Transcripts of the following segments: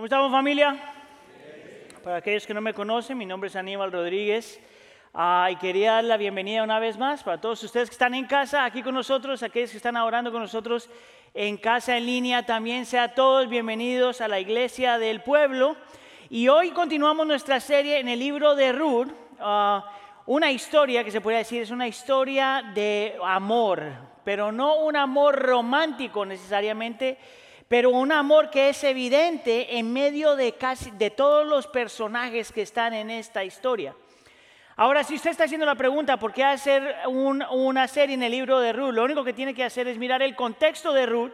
¿Cómo estamos familia? Para aquellos que no me conocen, mi nombre es Aníbal Rodríguez ah, y quería dar la bienvenida una vez más para todos ustedes que están en casa, aquí con nosotros, aquellos que están orando con nosotros en casa en línea, también sean todos bienvenidos a la iglesia del pueblo. Y hoy continuamos nuestra serie en el libro de Ruth, ah, una historia que se puede decir es una historia de amor, pero no un amor romántico necesariamente, pero un amor que es evidente en medio de casi de todos los personajes que están en esta historia. Ahora, si usted está haciendo la pregunta, ¿por qué hacer una serie en el libro de Ruth? Lo único que tiene que hacer es mirar el contexto de Ruth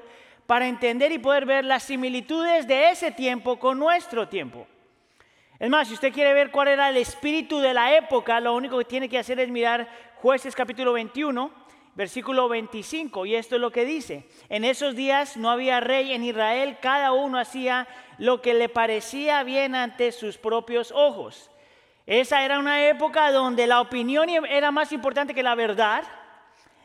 para entender y poder ver las similitudes de ese tiempo con nuestro tiempo. Es más, si usted quiere ver cuál era el espíritu de la época, lo único que tiene que hacer es mirar jueces capítulo 21 versículo 25, y esto es lo que dice, en esos días no había rey en Israel, cada uno hacía lo que le parecía bien ante sus propios ojos. Esa era una época donde la opinión era más importante que la verdad,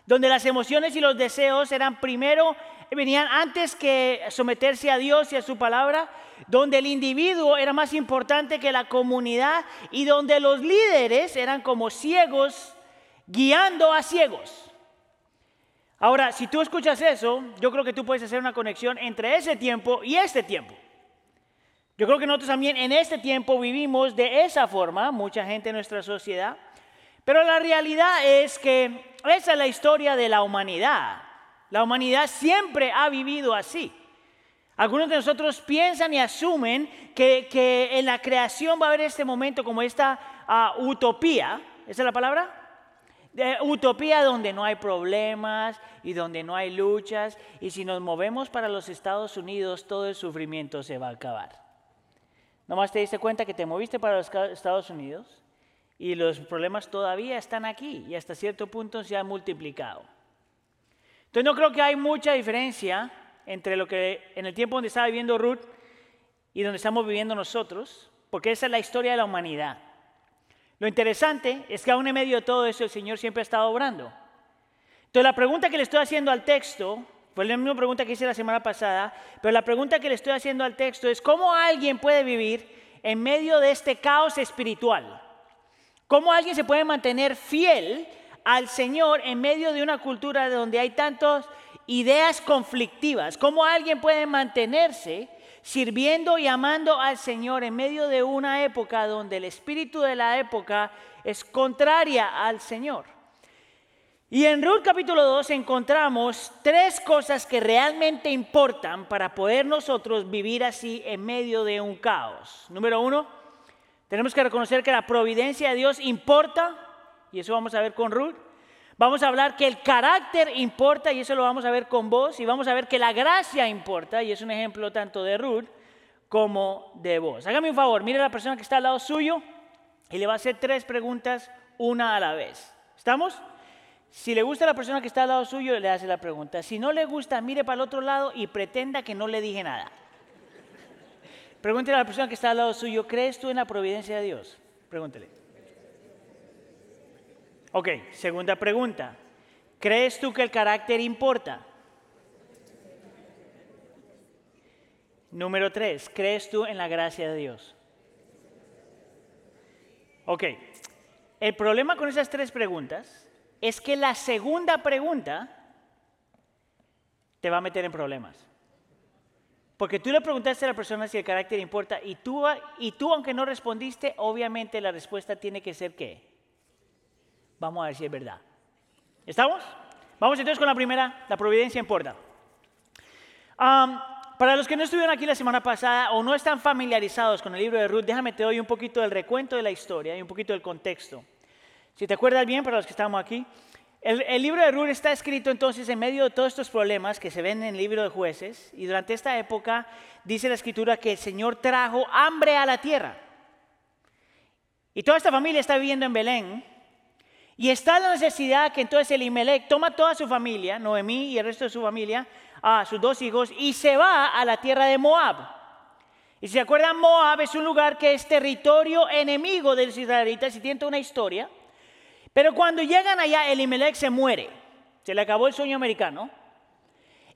donde las emociones y los deseos eran primero, venían antes que someterse a Dios y a su palabra, donde el individuo era más importante que la comunidad y donde los líderes eran como ciegos guiando a ciegos. Ahora, si tú escuchas eso, yo creo que tú puedes hacer una conexión entre ese tiempo y este tiempo. Yo creo que nosotros también en este tiempo vivimos de esa forma, mucha gente en nuestra sociedad, pero la realidad es que esa es la historia de la humanidad. La humanidad siempre ha vivido así. Algunos de nosotros piensan y asumen que, en la creación va a haber este momento como esta ah, utopía, ¿esa es la palabra? De utopía donde no hay problemas y donde no hay luchas. Y si nos movemos para los Estados Unidos, todo el sufrimiento se va a acabar. Nomás te diste cuenta que te moviste para los Estados Unidos y los problemas todavía están aquí y hasta cierto punto se han multiplicado. Entonces no creo que hay mucha diferencia entre lo que en el tiempo donde estaba viviendo Ruth y donde estamos viviendo nosotros, porque esa es la historia de la humanidad. Lo interesante es que aún en medio de todo eso el Señor siempre ha estado obrando. Entonces la pregunta que le estoy haciendo al texto, fue la misma pregunta que hice la semana pasada, pero la pregunta que le estoy haciendo al texto es cómo alguien puede vivir en medio de este caos espiritual. ¿Cómo alguien se puede mantener fiel al Señor en medio de una cultura donde hay tantas ideas conflictivas? ¿Cómo alguien puede mantenerse sirviendo y amando al Señor en medio de una época donde el espíritu de la época es contraria al Señor. Y en Ruth capítulo 2 encontramos tres cosas que realmente importan para poder nosotros vivir así en medio de un caos. Número uno, tenemos que reconocer que la providencia de Dios importa, y eso vamos a ver con Ruth. Vamos a hablar que el carácter importa y eso lo vamos a ver con vos. Y vamos a ver que la gracia importa y es un ejemplo tanto de Ruth como de vos. Hágame un favor, mire a la persona que está al lado suyo y le va a hacer tres preguntas una a la vez. ¿Estamos? Si le gusta a la persona que está al lado suyo, le hace la pregunta. Si no le gusta, mire para el otro lado y pretenda que no le dije nada. Pregúntele a la persona que está al lado suyo, ¿crees tú en la providencia de Dios? Pregúntele. Ok, segunda pregunta. ¿Crees tú que el carácter importa? Número tres, ¿crees tú en la gracia de Dios? Ok, el problema con esas tres preguntas es que la segunda pregunta te va a meter en problemas. Porque tú le preguntaste a la persona si el carácter importa y tú, y tú aunque no respondiste, obviamente la respuesta tiene que ser qué? Vamos a ver si es verdad. ¿Estamos? Vamos entonces con la primera, la providencia importa. para los que no estuvieron aquí la semana pasada o no están familiarizados con el libro de Ruth, déjame te doy un poquito del recuento de la historia y un poquito del contexto. Si te acuerdas bien, para los que estamos aquí, el, el, libro de Ruth está escrito entonces en medio de todos estos problemas que se ven en el libro de jueces y durante esta época dice la escritura que el Señor trajo hambre a la tierra. Y toda esta familia está viviendo en Belén y está la necesidad que entonces Elimelech toma toda su familia, Noemí y el resto de su familia, a sus dos hijos, y se va a la tierra de Moab. Y si se acuerdan, Moab es un lugar que es territorio enemigo de los israelitas y tiene una historia. Pero cuando llegan allá, Elimelech se muere. Se le acabó el sueño americano.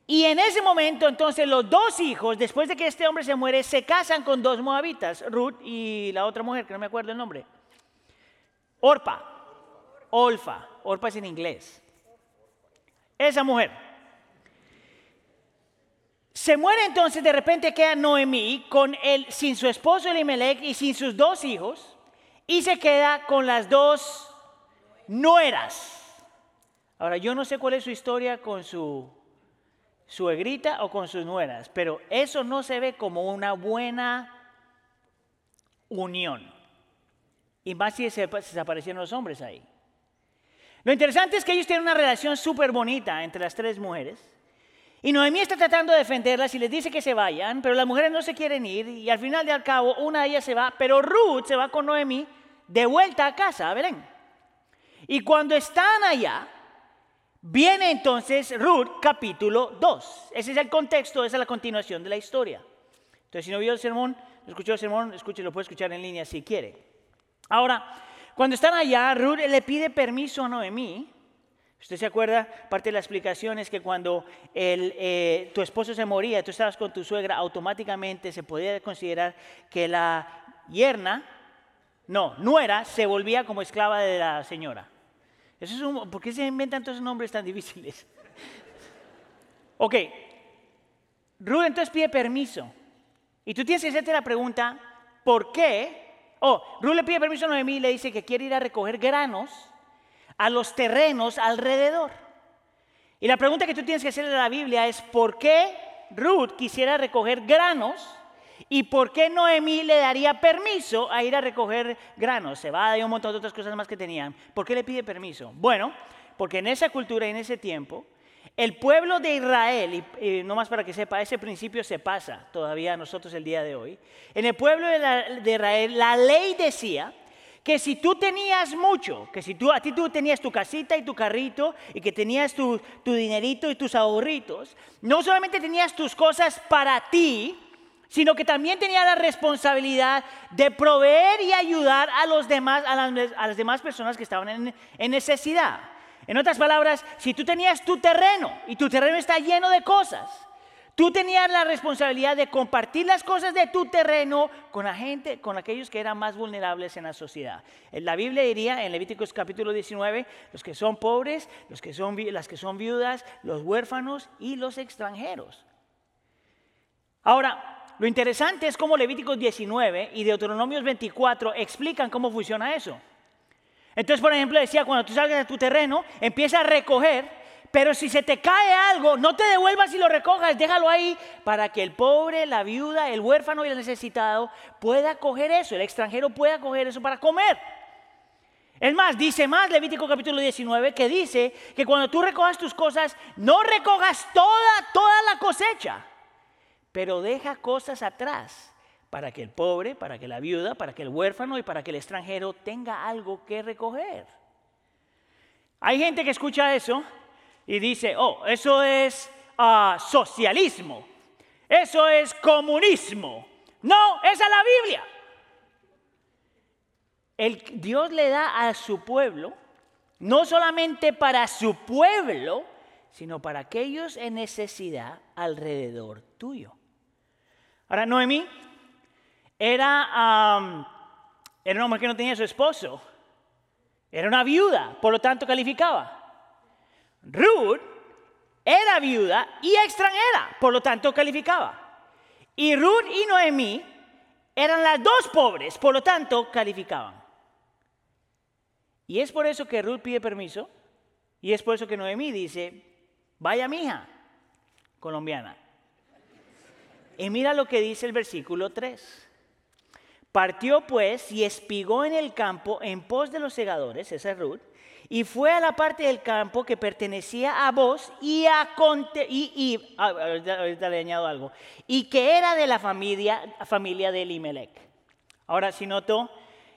Y en ese momento, entonces, los dos hijos, después de que este hombre se muere, se casan con dos moabitas, Ruth y la otra mujer, que no me acuerdo el nombre. Orpa, Olfa, Orpa es en inglés. Esa mujer. Se muere entonces, de repente queda Noemí con sin su esposo Elimelech y sin sus dos hijos, y se queda con las dos nueras. Ahora, yo no sé cuál es su historia con su suegrita o con sus nueras, pero eso no se ve como una buena unión. Y más si desaparecieron los hombres ahí. Lo interesante es que ellos tienen una relación súper bonita entre las tres mujeres. Y Noemí está tratando de defenderlas y les dice que se vayan, pero las mujeres no se quieren ir. Y al final de al cabo, una de ellas se va, pero Ruth se va con Noemí de vuelta a casa, a Belén. Y cuando están allá, Viene entonces Ruth capítulo 2. Ese es el contexto, esa es la continuación de la historia. Entonces, si no vio el sermón, escuchó el sermón, lo puede escuchar en línea si quiere. Ahora, cuando están allá, Ruth le pide permiso a Noemí. Usted se acuerda, parte de la explicación es que cuando eh, tu esposo se moría, tú estabas con tu suegra, automáticamente se podía considerar que la yerna, no, nuera, se volvía como esclava de la señora. ¿Por qué se inventan todos esos nombres tan difíciles? ok, Ruth entonces pide permiso. Y tú tienes que hacerte la pregunta, ¿por qué? Oh, Ruth le pide permiso a Noemí y le dice que quiere ir a recoger granos a los terrenos alrededor. Y la pregunta que tú tienes que hacerle a la Biblia es, ¿por qué Ruth quisiera recoger granos ¿Y por qué Noemí le daría permiso a ir a recoger granos, cebada y un montón de otras cosas más que tenían? ¿Por qué le pide permiso? Bueno, porque en esa cultura y en ese tiempo, el pueblo de Israel, y, no más para que sepa, ese principio se pasa todavía a nosotros el día de hoy. En el pueblo de, Israel, la ley decía que si tú tenías mucho, que si tú, a ti tú tenías tu casita y tu carrito y que tenías tu, tu dinerito y tus ahorritos, no solamente tenías tus cosas para ti, sino que también tenía la responsabilidad de proveer y ayudar a, los demás, a, las, demás personas que estaban en necesidad. En otras palabras, si tú tenías tu terreno y tu terreno está lleno de cosas, tú tenías la responsabilidad de compartir las cosas de tu terreno con la gente, con aquellos que eran más vulnerables en la sociedad. La Biblia diría en Levíticos capítulo 19, los que son pobres, los las que son viudas, los huérfanos y los extranjeros. Ahora, lo interesante es cómo Levíticos 19 y Deuteronomios 24 explican cómo funciona eso. Entonces, por ejemplo, decía, cuando tú salgas de tu terreno, empieza a recoger, pero si se te cae algo, no te devuelvas y lo recojas, déjalo ahí para que el pobre, la viuda, el huérfano y el necesitado pueda coger eso, el extranjero pueda coger eso para comer. Es más, dice más Levítico capítulo 19 que dice que cuando tú recojas tus cosas, no recojas toda, toda la cosecha pero deja cosas atrás para que el pobre, para que la viuda, para que el huérfano y para que el extranjero tenga algo que recoger. Hay gente que escucha eso y dice, oh, eso es ah, socialismo, eso es comunismo. No, esa es la Biblia. El, Dios le da a su pueblo, no solamente para su pueblo, sino para aquellos en necesidad alrededor tuyo. Ahora, Noemí era, era una mujer que no tenía su esposo. Era una viuda, por lo tanto calificaba. Ruth era viuda y extranjera, por lo tanto calificaba. Y Ruth y Noemí eran las dos pobres, por lo tanto calificaban. Y es por eso que Ruth pide permiso y es por eso que Noemí dice, vaya mija, colombiana, y mira lo que dice el versículo 3. Partió pues y espigó en el campo en pos de los segadores, esa es y fue a la parte del campo que pertenecía a vos y a y, y ah, ahorita, le añado algo, y que era de la familia, familia de Elimelech. Ahora, si noto,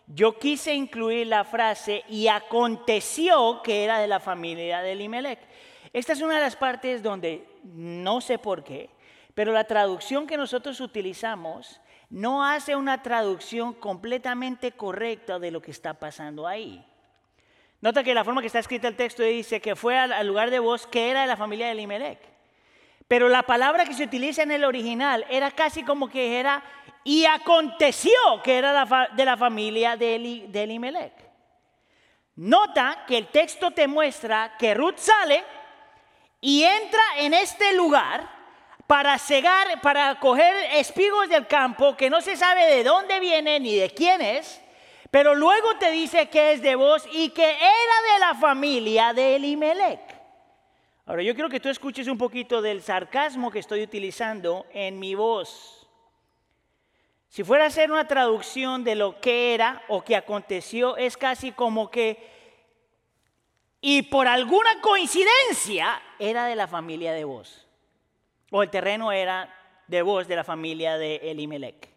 yo quise incluir la frase y aconteció que era de la familia de Elimelech. Esta es una de las partes donde no sé por qué, pero la traducción que nosotros utilizamos no hace una traducción completamente correcta de lo que está pasando ahí. Nota que la forma que está escrita el texto dice que fue al lugar de voz que era de la familia de Elimelech. Pero la palabra que se utiliza en el original era casi como que era, y aconteció que era de la familia de, Elimelech. Nota que el texto te muestra que Ruth sale y entra en este lugar para cegar, para coger espigos del campo que no se sabe de dónde viene ni de quién es, pero luego te dice que es de vos y que era de la familia de Elimelech. Ahora yo quiero que tú escuches un poquito del sarcasmo que estoy utilizando en mi voz. Si fuera a hacer una traducción de lo que era o que aconteció, es casi como que, y por alguna coincidencia, era de la familia de vos. O el terreno era de vos, de la familia de Elimelech.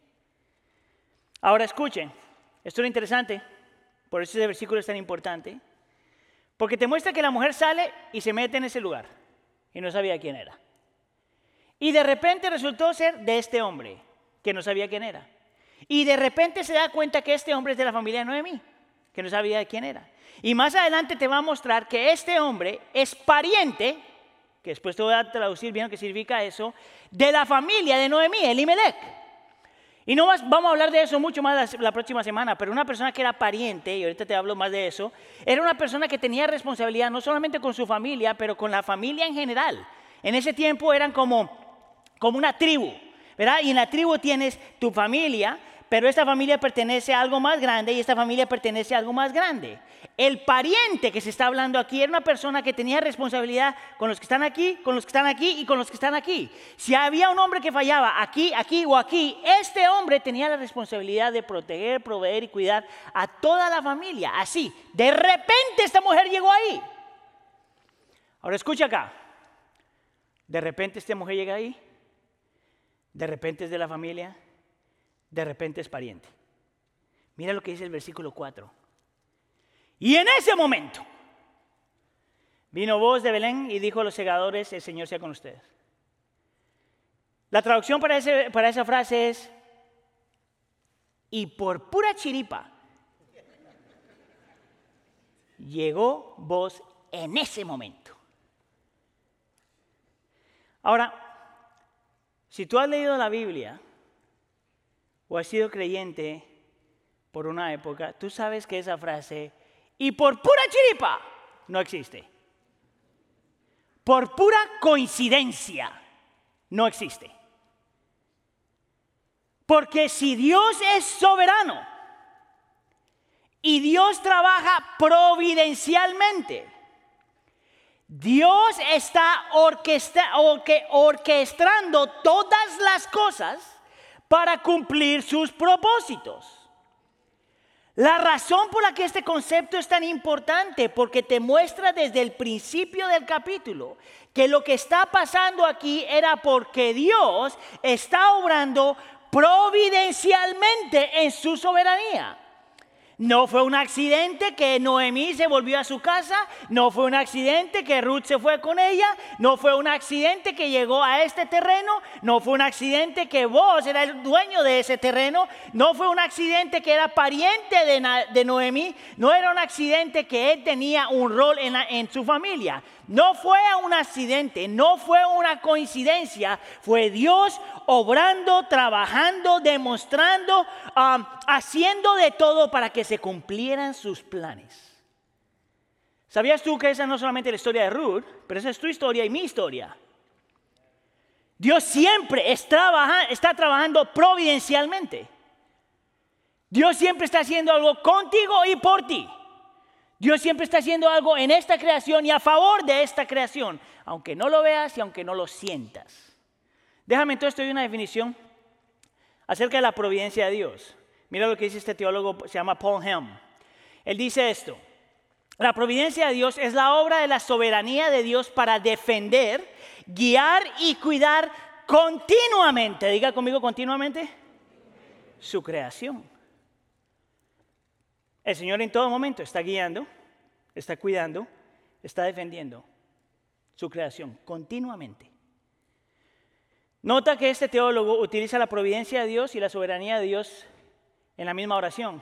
Ahora escuchen, esto es interesante, por eso ese versículo es tan importante. Porque te muestra que la mujer sale y se mete en ese lugar y no sabía quién era. Y de repente resultó ser de este hombre, que no sabía quién era. Y de repente se da cuenta que este hombre es de la familia de Noemí, que no sabía quién era. Y más adelante te va a mostrar que este hombre es pariente, que después te voy a traducir bien lo que significa eso, de la familia de Noemí, Elimelech. Y no vamos a hablar de eso mucho más la, próxima semana, pero una persona que era pariente, y ahorita te hablo más de eso, era una persona que tenía responsabilidad no solamente con su familia, pero con la familia en general. En ese tiempo eran como, como una tribu, ¿verdad? Y en la tribu tienes tu familia, pero esta familia pertenece a algo más grande y esta familia pertenece a algo más grande. El pariente que se está hablando aquí era una persona que tenía responsabilidad con los que están aquí, con los que están aquí y con los que están aquí. Si había un hombre que fallaba aquí, aquí o aquí, este hombre tenía la responsabilidad de proteger, proveer y cuidar a toda la familia. Así, de repente esta mujer llegó ahí. Ahora escucha acá. De repente esta mujer llega ahí. De repente es de la familia de repente es pariente. Mira lo que dice el versículo 4. Y en ese momento vino voz de Belén y dijo a los segadores, el Señor sea con ustedes. La traducción para, para esa frase es, y por pura chiripa, llegó voz en ese momento. Ahora, si tú has leído la Biblia, o has sido creyente por una época, tú sabes que esa frase, y por pura chiripa, no existe. Por pura coincidencia, no existe. Porque si Dios es soberano y Dios trabaja providencialmente, Dios está orquestando todas las cosas para cumplir sus propósitos. La razón por la que este concepto es tan importante, porque te muestra desde el principio del capítulo que lo que está pasando aquí era porque Dios está obrando providencialmente en su soberanía. No fue un accidente que Noemí se volvió a su casa, no fue un accidente que Ruth se fue con ella, no fue un accidente que llegó a este terreno, no fue un accidente que vos era el dueño de ese terreno, no fue un accidente que era pariente de, Noemí, no era un accidente que él tenía un rol en, en su familia. No fue un accidente, no fue una coincidencia, fue Dios obrando, trabajando, demostrando, haciendo de todo para que se cumplieran sus planes. ¿Sabías tú que esa no es solamente la historia de Ruth, pero esa es tu historia y mi historia? Dios siempre está trabajando providencialmente. Dios siempre está haciendo algo contigo y por ti. Dios siempre está haciendo algo en esta creación y a favor de esta creación, aunque no lo veas y aunque no lo sientas. Déjame entonces te una definición acerca de la providencia de Dios. Mira lo que dice este teólogo, se llama Paul Helm. Él dice esto, la providencia de Dios es la obra de la soberanía de Dios para defender, guiar y cuidar continuamente, diga conmigo continuamente, su creación. El Señor en todo momento está guiando, está cuidando, está defendiendo su creación continuamente. Nota que este teólogo utiliza la providencia de Dios y la soberanía de Dios en la misma oración.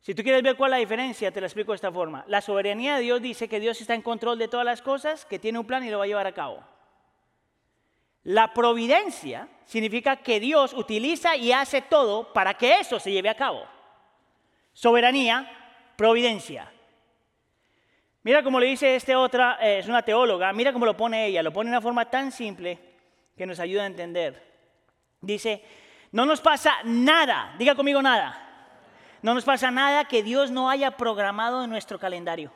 Si tú quieres ver cuál es la diferencia, te la explico de esta forma. La soberanía de Dios dice que Dios está en control de todas las cosas, que tiene un plan y lo va a llevar a cabo. La providencia significa que Dios utiliza y hace todo para que eso se lleve a cabo. Soberanía, providencia. Mira cómo le dice este otra, eh, es una teóloga, mira cómo lo pone ella, lo pone de una forma tan simple que nos ayuda a entender. Dice, no nos pasa nada, diga conmigo nada, no nos pasa nada que Dios no haya programado en nuestro calendario.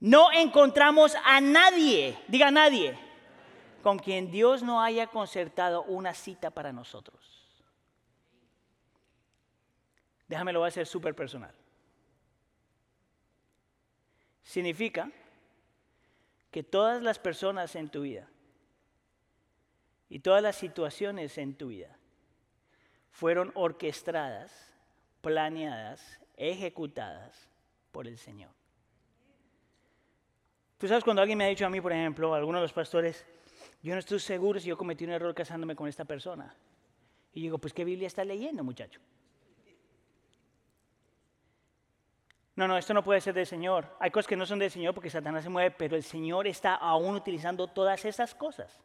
No encontramos a nadie, diga nadie, con quien Dios no haya concertado una cita para nosotros. Déjame lo voy a hacer súper personal. Significa que todas las personas en tu vida y todas las situaciones en tu vida fueron orquestadas, planeadas, ejecutadas por el Señor. Tú sabes cuando alguien me ha dicho a mí, por ejemplo, alguno de los pastores, yo no estoy seguro si yo cometí un error casándome con esta persona. Y digo, pues ¿qué Biblia está leyendo, muchacho? No, no, esto no puede ser del Señor. Hay cosas que no son del Señor porque Satanás se mueve, pero el Señor está aún utilizando todas esas cosas.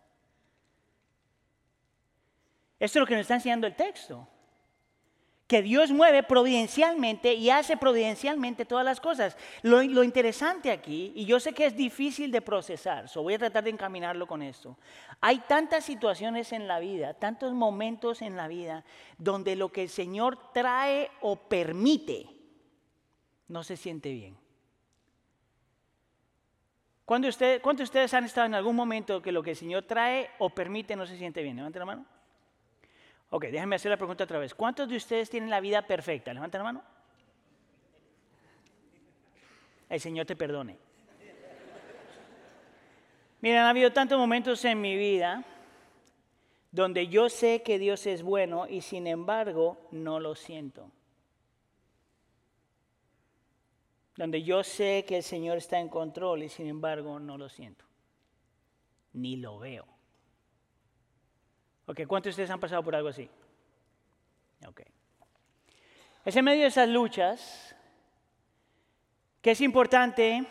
Esto es lo que nos está enseñando el texto. Que Dios mueve providencialmente y hace providencialmente todas las cosas. Lo, interesante aquí, y yo sé que es difícil de procesar, so voy a tratar de encaminarlo con esto. Hay tantas situaciones en la vida, tantos momentos en la vida, donde lo que el Señor trae o permite no se siente bien. ¿Cuántos de ustedes han estado en algún momento que lo que el Señor trae o permite no se siente bien? Levanten la mano. Ok, déjenme hacer la pregunta otra vez. ¿Cuántos de ustedes tienen la vida perfecta? Levanten la mano. El Señor te perdone. Miren, ha habido tantos momentos en mi vida donde yo sé que Dios es bueno y sin embargo no lo siento. Donde yo sé que el Señor está en control y sin embargo no lo siento, ni lo veo. Ok, ¿cuántos de ustedes han pasado por algo así? Ok. Es en medio de esas luchas que es importante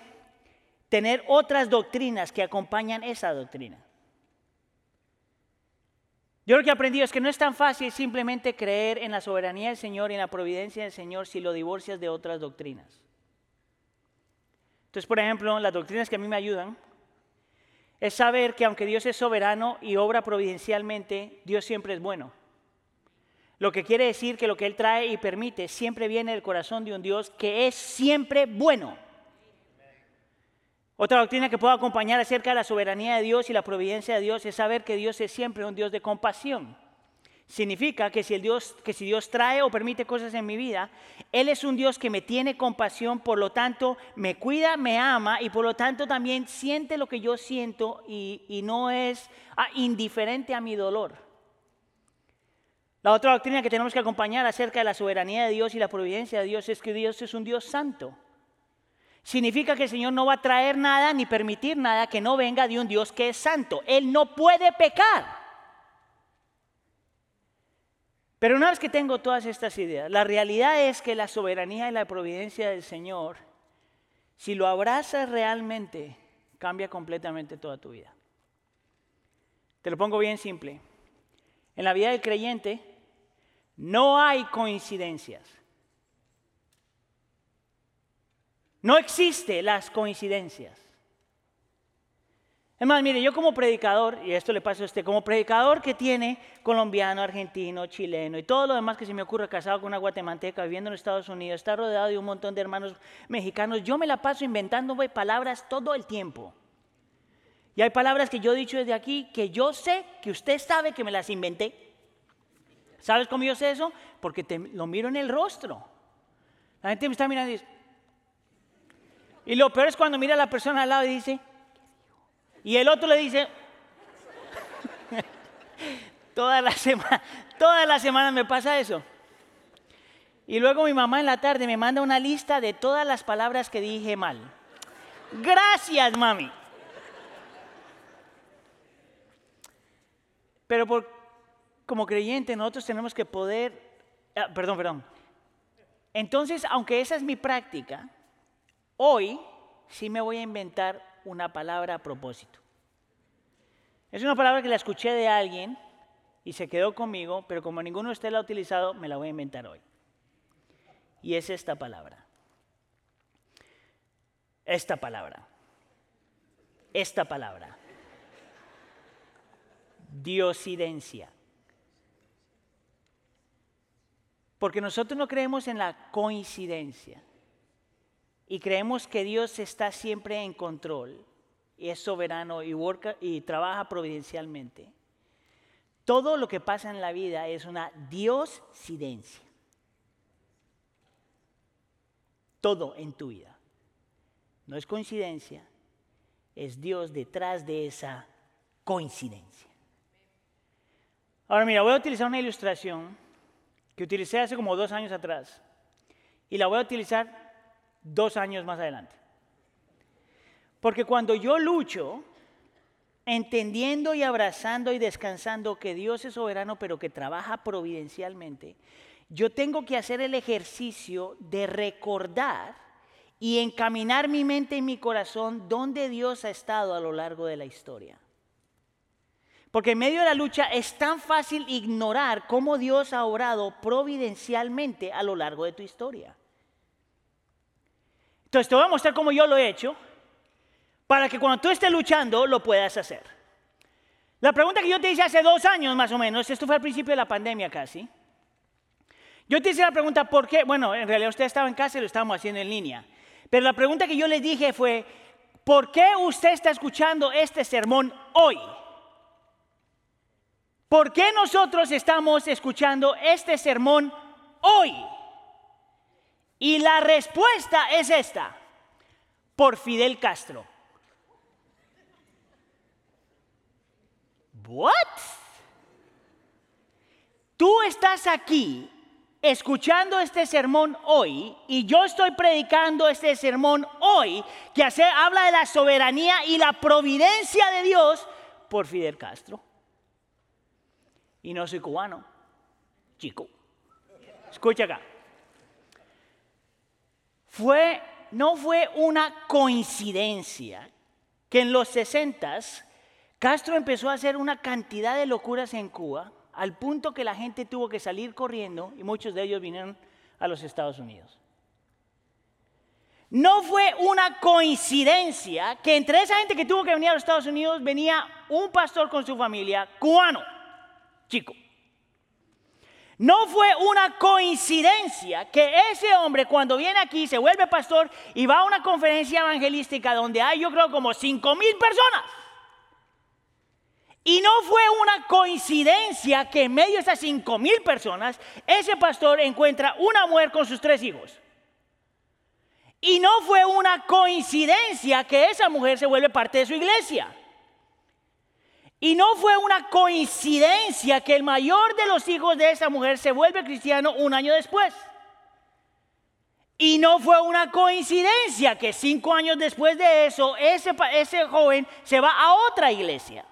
tener otras doctrinas que acompañan esa doctrina. Yo lo que he aprendido es que no es tan fácil simplemente creer en la soberanía del Señor y en la providencia del Señor si lo divorcias de otras doctrinas. Entonces, por ejemplo, las doctrinas que a mí me ayudan es saber que aunque Dios es soberano y obra providencialmente, Dios siempre es bueno. Lo que quiere decir que lo que Él trae y permite siempre viene del corazón de un Dios que es siempre bueno. Otra doctrina que puedo acompañar acerca de la soberanía de Dios y la providencia de Dios es saber que Dios es siempre un Dios de compasión. Significa que si, Dios trae o permite cosas en mi vida, Él es un Dios que me tiene compasión, por lo tanto me cuida, me ama y por lo tanto también siente lo que yo siento y, no es ah, indiferente a mi dolor. La otra doctrina que tenemos que acompañar acerca de la soberanía de Dios y la providencia de Dios es que Dios es un Dios santo. Significa que el Señor no va a traer nada ni permitir nada que no venga de un Dios que es santo. Él no puede pecar. Pero una vez que tengo todas estas ideas, la realidad es que la soberanía y la providencia del Señor, si lo abrazas realmente, cambia completamente toda tu vida. Te lo pongo bien simple. En la vida del creyente no hay coincidencias. No existen las coincidencias. Es más, mire, yo como predicador, y esto le pasa a usted, como predicador que tiene colombiano, argentino, chileno y todo lo demás que se me ocurre, casado con una guatemalteca, viviendo en Estados Unidos, está rodeado de un montón de hermanos mexicanos, yo me la paso inventando palabras todo el tiempo. Y hay palabras que yo he dicho desde aquí que yo sé que usted sabe que me las inventé. ¿Sabes cómo yo sé eso? Porque te, lo miro en el rostro. La gente me está mirando y dice... Y lo peor es cuando mira a la persona al lado y dice, y el otro le dice, toda la semana, me pasa eso. Y luego mi mamá en la tarde me manda una lista de todas las palabras que dije mal. Gracias, mami. Pero por, como creyente nosotros tenemos que poder, ah, perdón, perdón. Entonces, aunque esa es mi práctica, hoy sí me voy a inventar una palabra a propósito. Es una palabra que la escuché de alguien y se quedó conmigo, pero como ninguno de ustedes la ha utilizado, me la voy a inventar hoy. Y es esta palabra. Esta palabra. Esta palabra. Diosidencia. Porque nosotros no creemos en la coincidencia y creemos que Dios está siempre en control es soberano y, y trabaja providencialmente. Todo lo que pasa en la vida es una diosidencia. Todo en tu vida. No es coincidencia, es Dios detrás de esa coincidencia. Ahora mira, voy a utilizar una ilustración que utilicé hace como dos años atrás y la voy a utilizar dos años más adelante. Porque cuando yo lucho, entendiendo y abrazando y descansando que Dios es soberano, pero que trabaja providencialmente, yo tengo que hacer el ejercicio de recordar y encaminar mi mente y mi corazón donde Dios ha estado a lo largo de la historia. Porque en medio de la lucha es tan fácil ignorar cómo Dios ha obrado providencialmente a lo largo de tu historia. Entonces te voy a mostrar cómo yo lo he hecho para que cuando tú estés luchando lo puedas hacer. La pregunta que yo te hice hace dos años más o menos, esto fue al principio de la pandemia casi. Yo te hice la pregunta, ¿por qué? Bueno, en realidad usted estaba en casa y lo estábamos haciendo en línea. Pero la pregunta que yo le dije fue, ¿por qué usted está escuchando este sermón hoy? ¿Por qué nosotros estamos escuchando este sermón hoy? Y la respuesta es esta, por Fidel Castro. ¿What? Tú estás aquí escuchando este sermón hoy y yo estoy predicando este sermón hoy que hace, habla de la soberanía y la providencia de Dios por Fidel Castro. Y no soy cubano, chico. Escucha acá fue, no fue una coincidencia que en los 60 Castro empezó a hacer una cantidad de locuras en Cuba, al punto que la gente tuvo que salir corriendo y muchos de ellos vinieron a los Estados Unidos. No fue una coincidencia que entre esa gente que tuvo que venir a los Estados Unidos venía un pastor con su familia cubano, chico. No fue una coincidencia que ese hombre cuando viene aquí se vuelve pastor y va a una conferencia evangelística donde hay yo creo como cinco mil personas. Y no fue una coincidencia que en medio de esas cinco mil personas ese pastor encuentra una mujer con sus tres hijos. Y no fue una coincidencia que esa mujer se vuelve parte de su iglesia. Y no fue una coincidencia que el mayor de los hijos de esa mujer se vuelve cristiano un año después. Y no fue una coincidencia que cinco años después de eso, ese, ese joven se va a otra iglesia.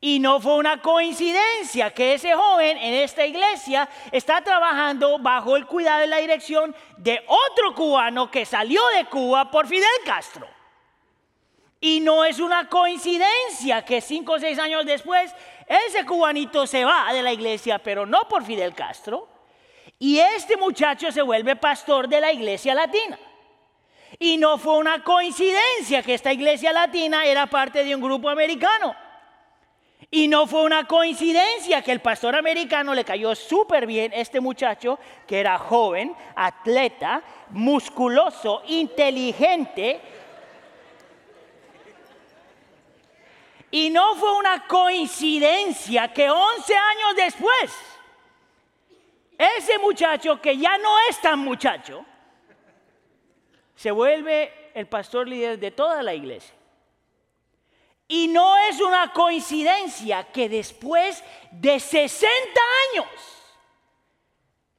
Y no fue una coincidencia que ese joven en esta iglesia está trabajando bajo el cuidado y la dirección de otro cubano que salió de Cuba por Fidel Castro. Y no es una coincidencia que cinco o seis años después ese cubanito se va de la iglesia, pero no por Fidel Castro. Y este muchacho se vuelve pastor de la iglesia latina. Y no fue una coincidencia que esta iglesia latina era parte de un grupo americano. Y no fue una coincidencia que el pastor americano le cayó súper bien este muchacho que era joven, atleta, musculoso, inteligente, Y no fue una coincidencia que 11 años después, ese muchacho que ya no es tan muchacho, se vuelve el pastor líder de toda la iglesia. Y no es una coincidencia que después de 60 años,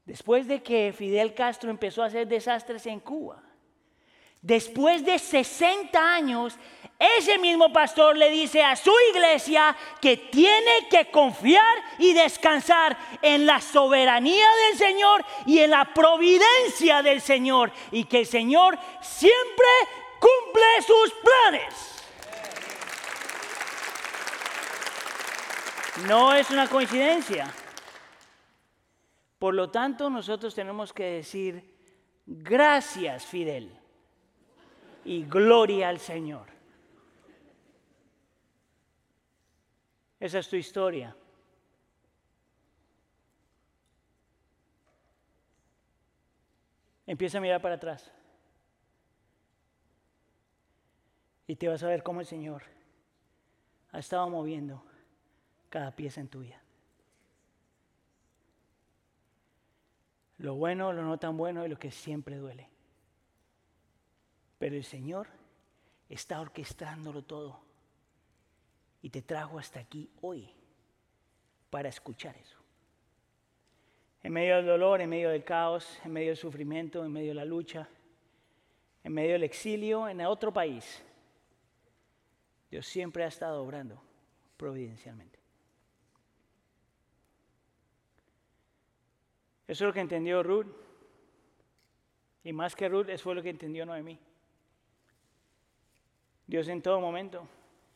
después de que Fidel Castro empezó a hacer desastres en Cuba, después de 60 años, ese mismo pastor le dice a su iglesia que tiene que confiar y descansar en la soberanía del Señor y en la providencia del Señor y que el Señor siempre cumple sus planes. No es una coincidencia. Por lo tanto, nosotros tenemos que decir, gracias Fidel y gloria al Señor. Esa es tu historia. Empieza a mirar para atrás. Y te vas a ver cómo el Señor ha estado moviendo cada pieza en tu vida. Lo bueno, lo no tan bueno y lo que siempre duele. Pero el Señor está orquestándolo todo y te trajo hasta aquí hoy para escuchar eso. En medio del dolor, en medio del caos, en medio del sufrimiento, en medio de la lucha, en medio del exilio, en otro país, Dios siempre ha estado obrando providencialmente. Eso es lo que entendió Ruth. Y más que Ruth, eso fue lo que entendió Noemí. Dios en todo momento,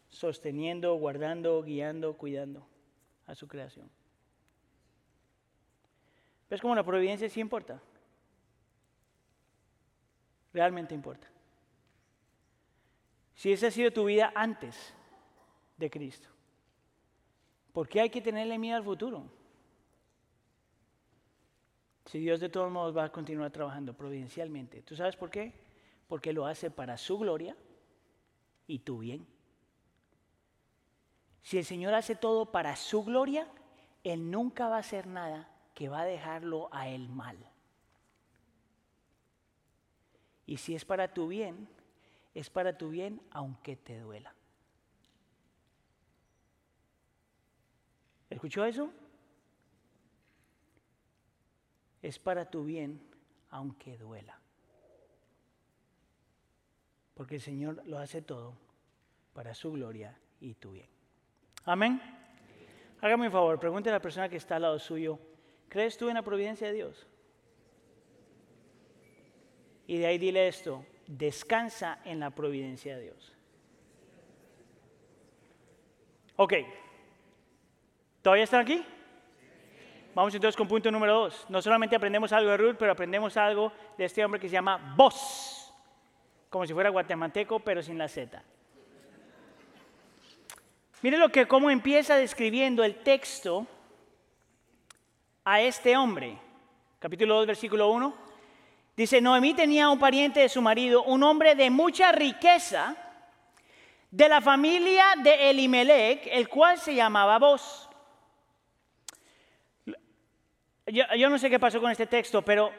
sosteniendo, guardando, guiando, cuidando a su creación. ¿Ves cómo la providencia sí importa? Realmente importa. Si esa ha sido tu vida antes de Cristo, ¿por qué hay que tenerle miedo al futuro? Si Dios de todos modos va a continuar trabajando providencialmente. ¿Tú sabes por qué? Porque lo hace para su gloria y tu bien. Si el Señor hace todo para su gloria, Él nunca va a hacer nada que va a dejarlo a Él mal. Y si es para tu bien, es para tu bien aunque te duela. ¿Escuchó eso? es para tu bien, aunque duela. Porque el Señor lo hace todo para su gloria y tu bien. Amén. Hágame un favor, pregunte a la persona que está al lado suyo, ¿crees tú en la providencia de Dios? Y de ahí dile esto, descansa en la providencia de Dios. Ok, ¿todavía están aquí? Vamos entonces con punto número dos. No solamente aprendemos algo de Ruth, pero aprendemos algo de este hombre que se llama Vos, como si fuera guatemalteco, pero sin la Z. Mire lo que cómo empieza describiendo el texto a este hombre. Capítulo 2, versículo 1. Dice, Noemí tenía un pariente de su marido, un hombre de mucha riqueza, de la familia de Elimelech, el cual se llamaba Vos. Yo, no sé qué pasó con este texto, pero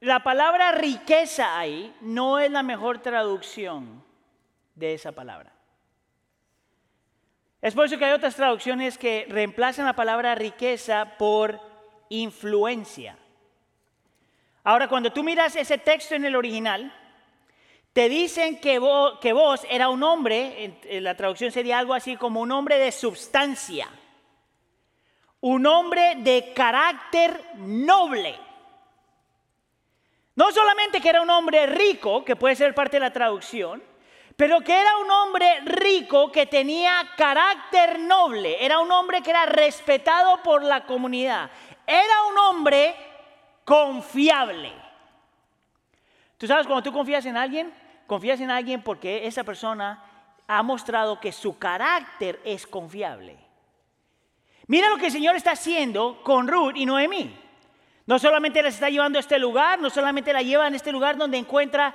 la palabra riqueza ahí no es la mejor traducción de esa palabra. Es por eso que hay otras traducciones que reemplazan la palabra riqueza por influencia. Ahora, cuando tú miras ese texto en el original, te dicen que vos, que vos era un hombre, la traducción sería algo así como un hombre de substancia un hombre de carácter noble. No solamente que era un hombre rico, que puede ser parte de la traducción, pero que era un hombre rico que tenía carácter noble, era un hombre que era respetado por la comunidad, era un hombre confiable. Tú sabes, cuando tú confías en alguien, confías en alguien porque esa persona ha mostrado que su carácter es confiable. Mira lo que el Señor está haciendo con Ruth y Noemí. No solamente las está llevando a este lugar, no solamente la lleva a este lugar donde encuentra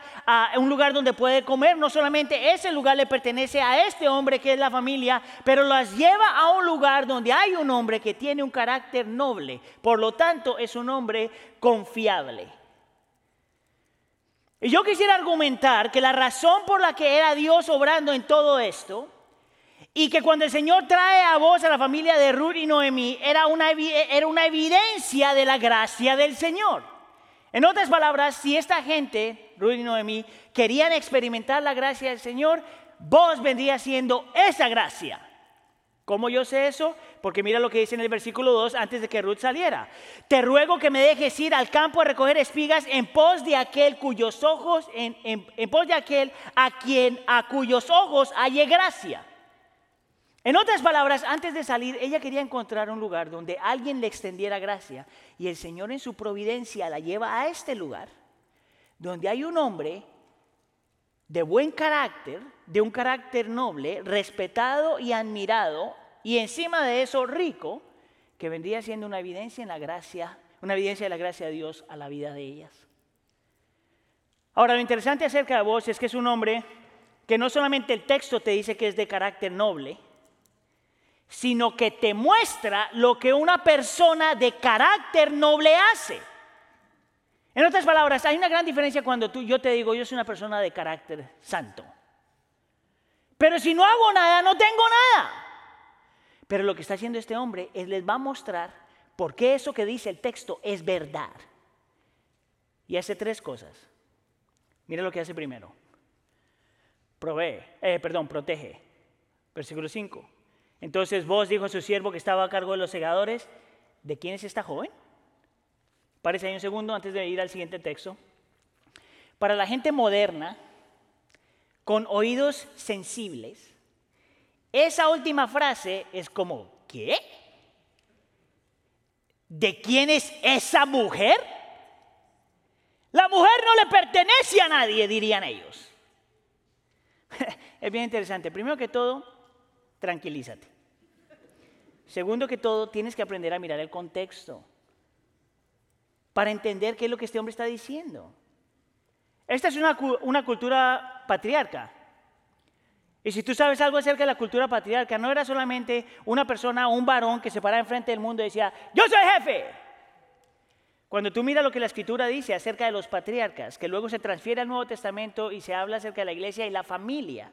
un lugar donde puede comer, no solamente ese lugar le pertenece a este hombre que es la familia, pero las lleva a un lugar donde hay un hombre que tiene un carácter noble, por lo tanto es un hombre confiable. Y yo quisiera argumentar que la razón por la que era Dios obrando en todo esto y que cuando el Señor trae a vos a la familia de Ruth y Noemí, era una, era una evidencia de la gracia del Señor. En otras palabras, si esta gente, Ruth y Noemí, querían experimentar la gracia del Señor, vos vendría siendo esa gracia. ¿Cómo yo sé eso? Porque mira lo que dice en el versículo 2 antes de que Ruth saliera. Te ruego que me dejes ir al campo a recoger espigas en pos de aquel cuyos ojos, en, en pos de aquel a quien a cuyos ojos halle gracia. En otras palabras, antes de salir, ella quería encontrar un lugar donde alguien le extendiera gracia y el Señor en su providencia la lleva a este lugar, donde hay un hombre de buen carácter, de un carácter noble, respetado y admirado, y encima de eso rico, que vendría siendo una evidencia en la gracia, una evidencia de la gracia de Dios a la vida de ellas. Ahora, lo interesante acerca de vos es que es un hombre que no solamente el texto te dice que es de carácter noble, sino que te muestra lo que una persona de carácter noble hace. En otras palabras, hay una gran diferencia cuando tú, yo te digo, yo soy una persona de carácter santo. Pero si no hago nada, no tengo nada. Pero lo que está haciendo este hombre es les va a mostrar por qué eso que dice el texto es verdad. Y hace tres cosas. Mira lo que hace primero. Provee, eh, perdón, protege. Versículo 5. Entonces vos dijo a su siervo que estaba a cargo de los segadores, ¿de quién es esta joven? Parece ahí un segundo antes de ir al siguiente texto. Para la gente moderna, con oídos sensibles, esa última frase es como, ¿qué? ¿De quién es esa mujer? La mujer no le pertenece a nadie, dirían ellos. es bien interesante. Primero que todo, tranquilízate. Segundo que todo, tienes que aprender a mirar el contexto para entender qué es lo que este hombre está diciendo. Esta es una, una cultura patriarca. Y si tú sabes algo acerca de la cultura patriarca, no era solamente una persona un varón que se paraba enfrente del mundo y decía, yo soy jefe. Cuando tú miras lo que la escritura dice acerca de los patriarcas, que luego se transfiere al Nuevo Testamento y se habla acerca de la iglesia y la familia,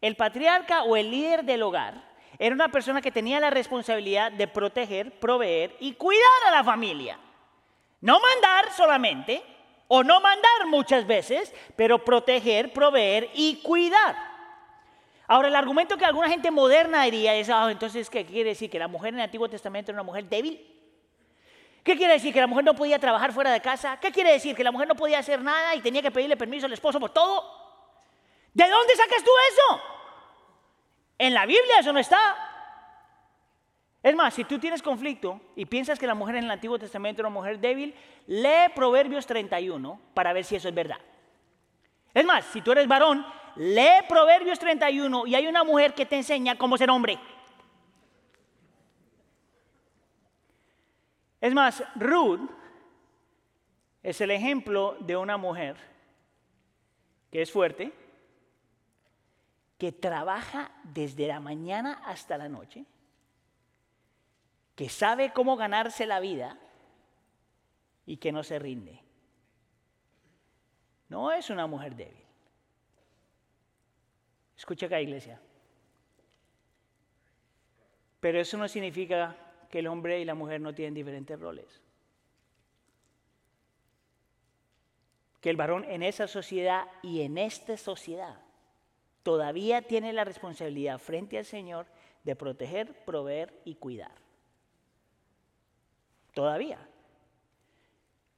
el patriarca o el líder del hogar era una persona que tenía la responsabilidad de proteger, proveer y cuidar a la familia. No mandar solamente, o no mandar muchas veces, pero proteger, proveer y cuidar. Ahora, el argumento que alguna gente moderna diría es, ah, entonces, ¿qué quiere decir? ¿Que la mujer en el Antiguo Testamento era una mujer débil? ¿Qué quiere decir? ¿Que la mujer no podía trabajar fuera de casa? ¿Qué quiere decir? ¿Que la mujer no podía hacer nada y tenía que pedirle permiso al esposo por todo? ¿De dónde sacas tú eso? En la Biblia eso no está. Es más, si tú tienes conflicto y piensas que la mujer en el Antiguo Testamento era una mujer débil, lee Proverbios 31 para ver si eso es verdad. Es más, si tú eres varón, lee Proverbios 31 y hay una mujer que te enseña cómo ser hombre. Es más, Ruth es el ejemplo de una mujer que es fuerte, que trabaja desde la mañana hasta la noche que sabe cómo ganarse la vida y que no se rinde. No es una mujer débil. Escucha acá, iglesia. Pero eso no significa que el hombre y la mujer no tienen diferentes roles. Que el varón en esa sociedad y en esta sociedad todavía tiene la responsabilidad frente al Señor de proteger, proveer y cuidar. Todavía.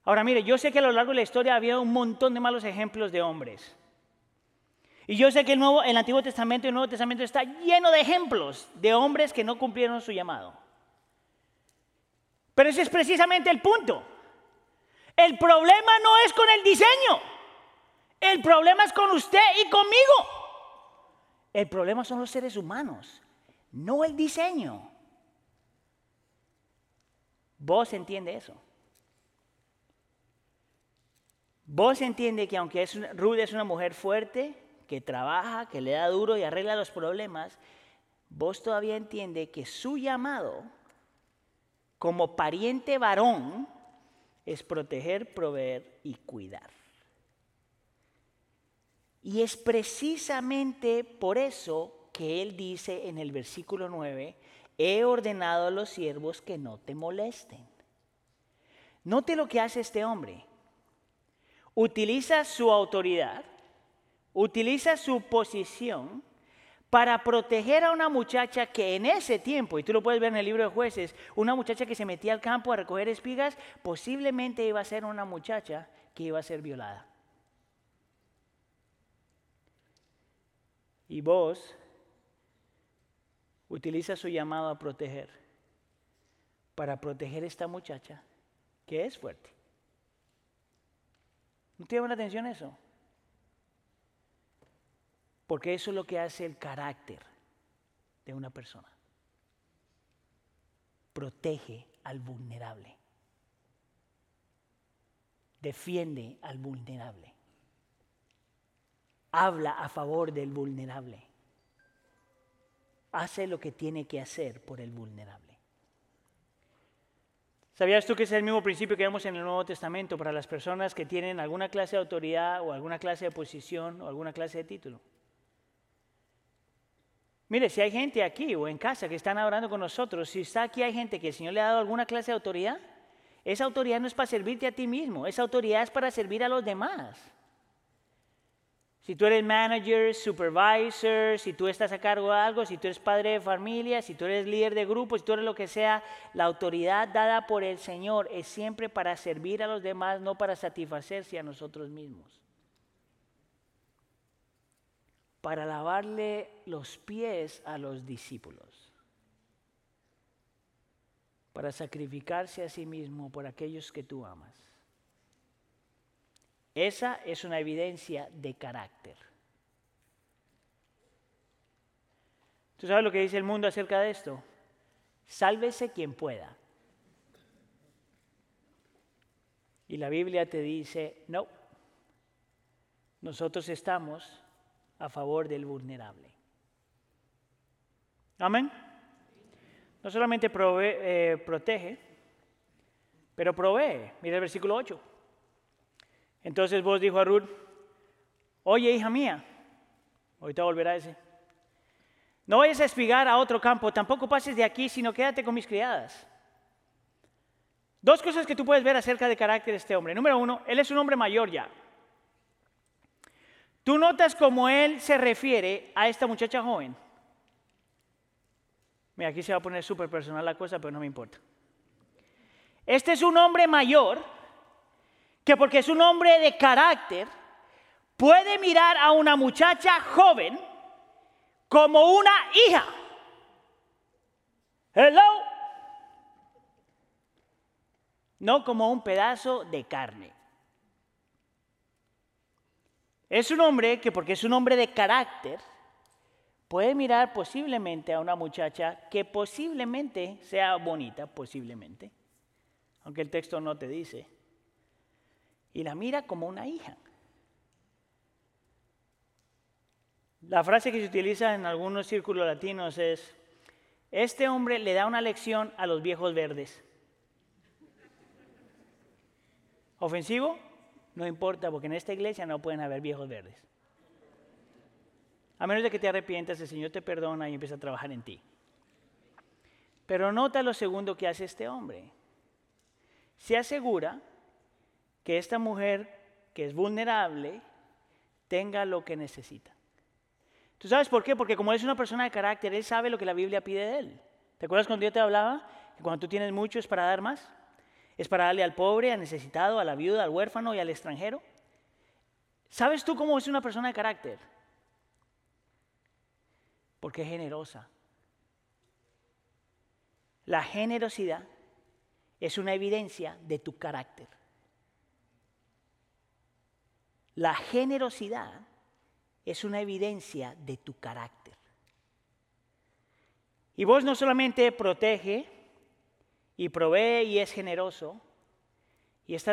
Ahora mire, yo sé que a lo largo de la historia había un montón de malos ejemplos de hombres. Y yo sé que el, nuevo, el Antiguo Testamento y el Nuevo Testamento está lleno de ejemplos de hombres que no cumplieron su llamado. Pero ese es precisamente el punto. El problema no es con el diseño. El problema es con usted y conmigo. El problema son los seres humanos, no el diseño. Vos entiende eso. Vos entiende que aunque es es una mujer fuerte, que trabaja, que le da duro y arregla los problemas, vos todavía entiende que su llamado como pariente varón es proteger, proveer y cuidar. Y es precisamente por eso que él dice en el versículo 9, he ordenado a los siervos que no te molesten. Note lo que hace este hombre. Utiliza su autoridad, utiliza su posición para proteger a una muchacha que en ese tiempo, y tú lo puedes ver en el libro de jueces, una muchacha que se metía al campo a recoger espigas, posiblemente iba a ser una muchacha que iba a ser violada. Y vos utiliza su llamado a proteger para proteger a esta muchacha que es fuerte. ¿No te llama la atención eso? Porque eso es lo que hace el carácter de una persona. Protege al vulnerable. Defiende al vulnerable. Habla a favor del vulnerable. Hace lo que tiene que hacer por el vulnerable. ¿Sabías tú que es el mismo principio que vemos en el Nuevo Testamento para las personas que tienen alguna clase de autoridad o alguna clase de posición o alguna clase de título? Mire, si hay gente aquí o en casa que están orando con nosotros, si está aquí hay gente que el Señor le ha dado alguna clase de autoridad, esa autoridad no es para servirte a ti mismo, esa autoridad es para servir a los demás. Si tú eres manager, supervisor, si tú estás a cargo de algo, si tú eres padre de familia, si tú eres líder de grupo, si tú eres lo que sea, la autoridad dada por el Señor es siempre para servir a los demás, no para satisfacerse a nosotros mismos. Para lavarle los pies a los discípulos. Para sacrificarse a sí mismo por aquellos que tú amas. Esa es una evidencia de carácter. ¿Tú sabes lo que dice el mundo acerca de esto? Sálvese quien pueda. Y la Biblia te dice, no, nosotros estamos a favor del vulnerable. Amén. No solamente eh, protege, pero provee. Mira el versículo 8. Entonces vos dijo a Ruth, oye hija mía, ahorita volverá ese, no vayas a espigar a otro campo, tampoco pases de aquí, sino quédate con mis criadas. Dos cosas que tú puedes ver acerca del carácter de este hombre. Número uno, él es un hombre mayor ya. Tú notas cómo él se refiere a esta muchacha joven. Mira, aquí se va a poner súper personal la cosa, pero no me importa. Este es un hombre mayor que porque es un hombre de carácter, puede mirar a una muchacha joven como una hija. Hello. No como un pedazo de carne. Es un hombre que porque es un hombre de carácter, puede mirar posiblemente a una muchacha que posiblemente sea bonita, posiblemente, aunque el texto no te dice y la mira como una hija. La frase que se utiliza en algunos círculos latinos es, este hombre le da una lección a los viejos verdes. ¿Ofensivo? No importa, porque en esta iglesia no pueden haber viejos verdes. A menos de que te arrepientas, el Señor te perdona y empieza a trabajar en ti. Pero nota lo segundo que hace este hombre. Se asegura que esta mujer que es vulnerable tenga lo que necesita. ¿Tú sabes por qué? Porque como es una persona de carácter, él sabe lo que la Biblia pide de él. ¿Te acuerdas cuando yo te hablaba? Que cuando tú tienes mucho es para dar más. Es para darle al pobre, al necesitado, a la viuda, al huérfano y al extranjero. ¿Sabes tú cómo es una persona de carácter? Porque es generosa. La generosidad es una evidencia de tu carácter. La generosidad es una evidencia de tu carácter. Y vos no solamente protege y provee y es generoso, y esta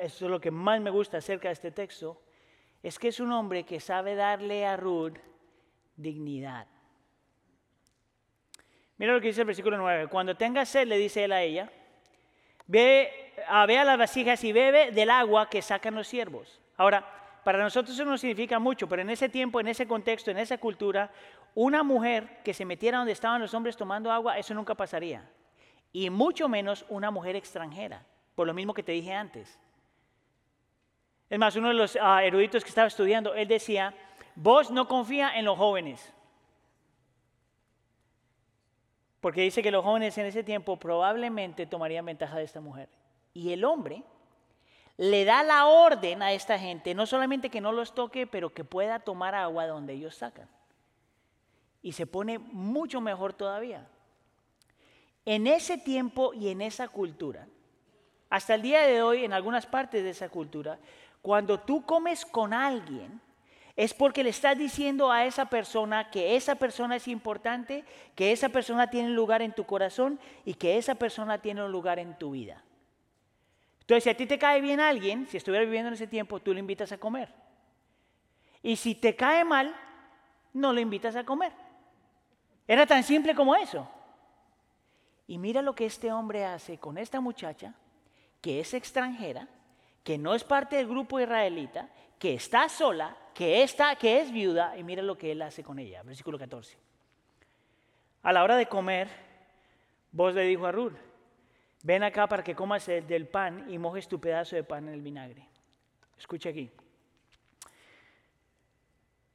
es, lo que más me gusta acerca de este texto, es que es un hombre que sabe darle a Ruth dignidad. Mira lo que dice el versículo 9. Cuando tenga sed, le dice él a ella, ve a, ve a las vasijas y bebe del agua que sacan los siervos. Ahora, para nosotros eso no significa mucho, pero en ese tiempo, en ese contexto, en esa cultura, una mujer que se metiera donde estaban los hombres tomando agua, eso nunca pasaría. Y mucho menos una mujer extranjera, por lo mismo que te dije antes. Es más, uno de los ah, eruditos que estaba estudiando, él decía, vos no confía en los jóvenes. Porque dice que los jóvenes en ese tiempo probablemente tomarían ventaja de esta mujer. Y el hombre le da la orden a esta gente, no solamente que no los toque, pero que pueda tomar agua donde ellos sacan. y se pone mucho mejor todavía. En ese tiempo y en esa cultura, hasta el día de hoy, en algunas partes de esa cultura, cuando tú comes con alguien, es porque le estás diciendo a esa persona que esa persona es importante, que esa persona tiene un lugar en tu corazón y que esa persona tiene un lugar en tu vida. Entonces, si a ti te cae bien alguien, si estuviera viviendo en ese tiempo, tú le invitas a comer. Y si te cae mal, no lo invitas a comer. Era tan simple como eso. Y mira lo que este hombre hace con esta muchacha, que es extranjera, que no es parte del grupo israelita, que está sola, que, está, que es viuda, y mira lo que él hace con ella. Versículo 14. A la hora de comer, vos le dijo a Ruth, ven acá para que comas del pan y mojes tu pedazo de pan en el vinagre. Escucha aquí.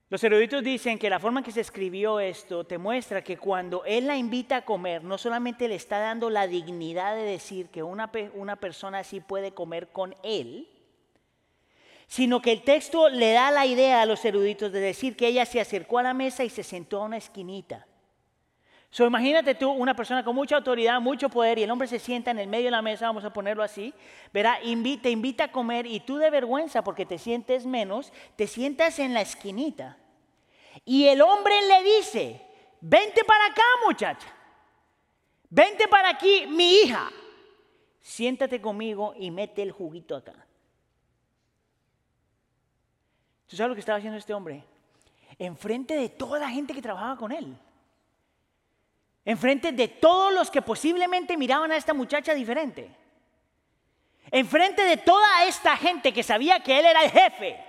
Los eruditos dicen que la forma en que se escribió esto te muestra que cuando él la invita a comer, no solamente le está dando la dignidad de decir que una, una persona así puede comer con él, sino que el texto le da la idea a los eruditos de decir que ella se acercó a la mesa y se sentó a una esquinita. So, imagínate tú, una persona con mucha autoridad, mucho poder, y el hombre se sienta en el medio de la mesa, vamos a ponerlo así, verá, te invita a comer y tú de vergüenza porque te sientes menos, te sientas en la esquinita. Y el hombre le dice, vente para acá muchacha, vente para aquí mi hija, siéntate conmigo y mete el juguito acá. ¿Tú sabes lo que estaba haciendo este hombre? Enfrente de toda la gente que trabajaba con él enfrente de todos los que posiblemente miraban a esta muchacha diferente, enfrente de toda esta gente que sabía que él era el jefe,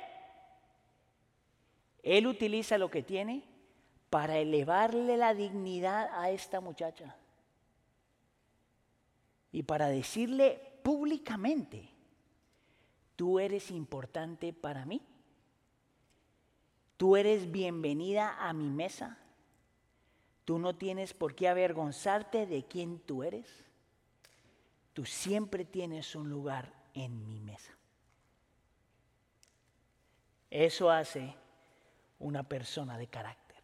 él utiliza lo que tiene para elevarle la dignidad a esta muchacha. Y para decirle públicamente, tú eres importante para mí, tú eres bienvenida a mi mesa Tú no tienes por qué avergonzarte de quién tú eres. Tú siempre tienes un lugar en mi mesa. Eso hace una persona de carácter.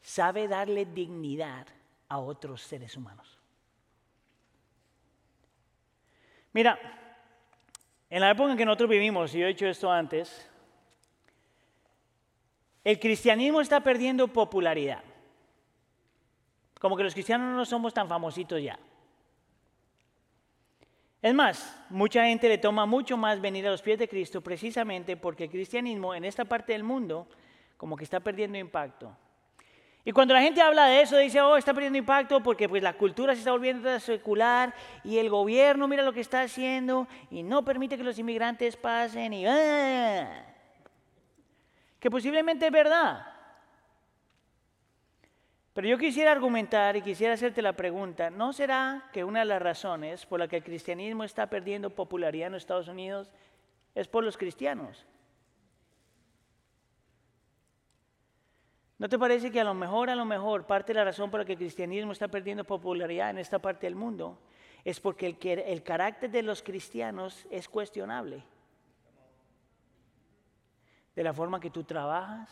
Sabe darle dignidad a otros seres humanos. Mira, en la época en que nosotros vivimos, y yo he dicho esto antes, el cristianismo está perdiendo popularidad. Como que los cristianos no somos tan famositos ya. Es más, mucha gente le toma mucho más venir a los pies de Cristo precisamente porque el cristianismo en esta parte del mundo como que está perdiendo impacto. Y cuando la gente habla de eso, dice, oh, está perdiendo impacto porque pues la cultura se está volviendo secular y el gobierno mira lo que está haciendo y no permite que los inmigrantes pasen y... ¡ah! Que posiblemente es verdad. Pero yo quisiera argumentar y quisiera hacerte la pregunta, ¿no será que una de las razones por la que el cristianismo está perdiendo popularidad en los Estados Unidos es por los cristianos? ¿No te parece que a lo mejor, a lo mejor, parte de la razón por la que el cristianismo está perdiendo popularidad en esta parte del mundo es porque el, el carácter de los cristianos es cuestionable? De la forma que tú trabajas,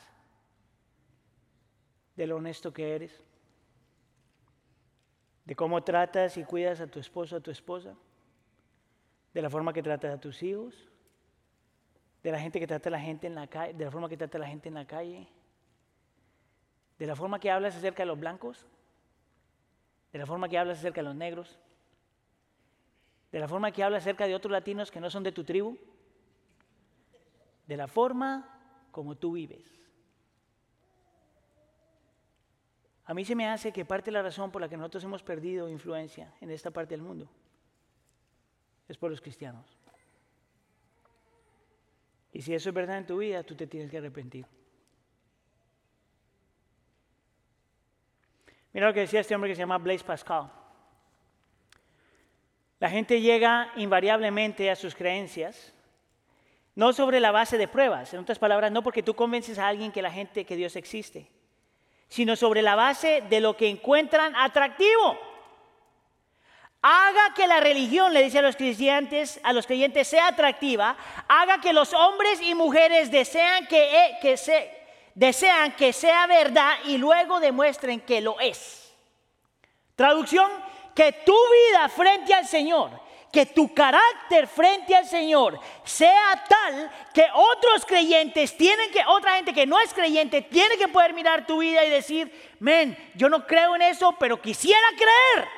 de lo honesto que eres, de cómo tratas y cuidas a tu esposo a tu esposa, de la forma que tratas a tus hijos, de la gente que trata a la gente en la calle, de la forma que trata a la gente en la calle, de la forma que hablas acerca de los blancos, de la forma que hablas acerca de los negros, de la forma que hablas acerca de otros latinos que no son de tu tribu de la forma como tú vives. A mí se me hace que parte de la razón por la que nosotros hemos perdido influencia en esta parte del mundo es por los cristianos. Y si eso es verdad en tu vida, tú te tienes que arrepentir. Mira lo que decía este hombre que se llama Blaise Pascal. La gente llega invariablemente a sus creencias no sobre la base de pruebas, en otras palabras, no porque tú convences a alguien que la gente, que Dios existe, sino sobre la base de lo que encuentran atractivo. Haga que la religión, le dice a los creyentes, a los creyentes sea atractiva, haga que los hombres y mujeres desean que, e, que se, desean que sea verdad y luego demuestren que lo es. Traducción, que tu vida frente al Señor, que tu carácter frente al Señor sea tal que otros creyentes tienen que, otra gente que no es creyente, tiene que poder mirar tu vida y decir, men, yo no creo en eso, pero quisiera creer.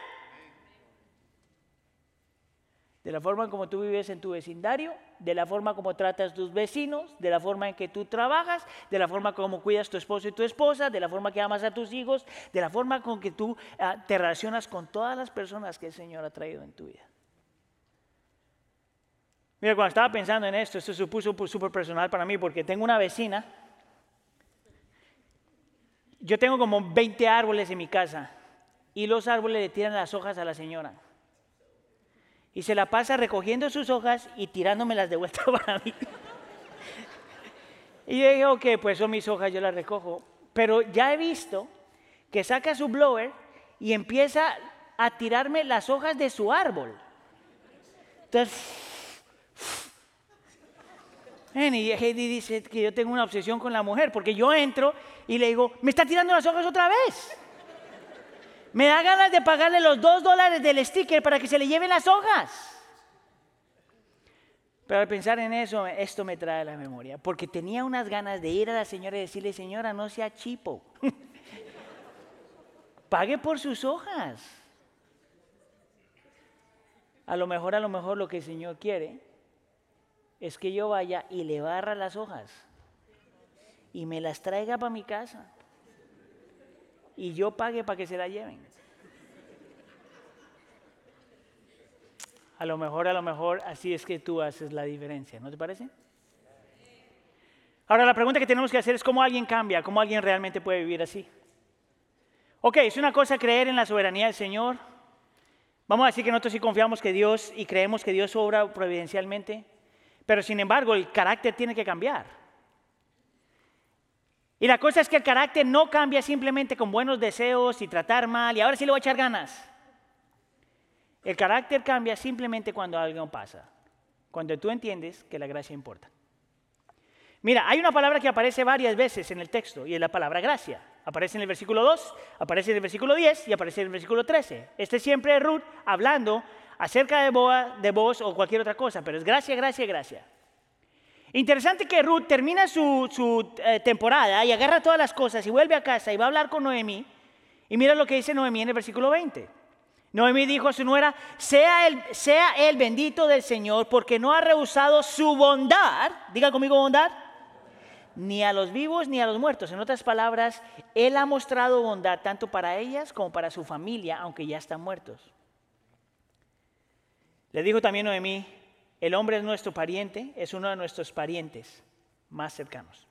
De la forma como tú vives en tu vecindario, de la forma como tratas a tus vecinos, de la forma en que tú trabajas, de la forma como cuidas tu esposo y tu esposa, de la forma que amas a tus hijos, de la forma con que tú ah, te relacionas con todas las personas que el Señor ha traído en tu vida. Mira, cuando estaba pensando en esto, esto supuso súper personal para mí porque tengo una vecina. Yo tengo como 20 árboles en mi casa y los árboles le tiran las hojas a la señora y se la pasa recogiendo sus hojas y tirándomelas de vuelta para mí. y yo dije, ok, pues son mis hojas, yo las recojo. Pero ya he visto que saca su blower y empieza a tirarme las hojas de su árbol. Entonces, y Heidi dice que yo tengo una obsesión con la mujer, porque yo entro y le digo, me está tirando las hojas otra vez. Me da ganas de pagarle los dos dólares del sticker para que se le lleven las hojas. Pero al pensar en eso, esto me trae a la memoria, porque tenía unas ganas de ir a la señora y decirle, señora, no sea chipo, pague por sus hojas. A lo mejor, a lo mejor lo que el Señor quiere es que yo vaya y le barra las hojas y me las traiga para mi casa y yo pague para que se la lleven. A lo mejor, a lo mejor, así es que tú haces la diferencia, ¿no te parece? Ahora la pregunta que tenemos que hacer es cómo alguien cambia, cómo alguien realmente puede vivir así. Ok, es una cosa creer en la soberanía del Señor. Vamos a decir que nosotros sí confiamos que Dios y creemos que Dios obra providencialmente, pero sin embargo el carácter tiene que cambiar. Y la cosa es que el carácter no cambia simplemente con buenos deseos y tratar mal y ahora sí le voy a echar ganas. El carácter cambia simplemente cuando algo pasa, cuando tú entiendes que la gracia importa. Mira, hay una palabra que aparece varias veces en el texto y es la palabra gracia. Aparece en el versículo 2, aparece en el versículo 10 y aparece en el versículo 13. Este siempre es Ruth hablando acerca de, boa, de vos o cualquier otra cosa, pero es gracia, gracia, gracia. Interesante que Ruth termina su, eh, temporada y agarra todas las cosas y vuelve a casa y va a hablar con Noemí. Y mira lo que dice Noemí en el versículo 20. Noemí dijo a su nuera, sea el, sea el bendito del Señor porque no ha rehusado su bondad, diga conmigo bondad, ni a los vivos ni a los muertos. En otras palabras, Él ha mostrado bondad tanto para ellas como para su familia, aunque ya están muertos. Le dijo también Noemí, el hombre es nuestro pariente, es uno de nuestros parientes más cercanos.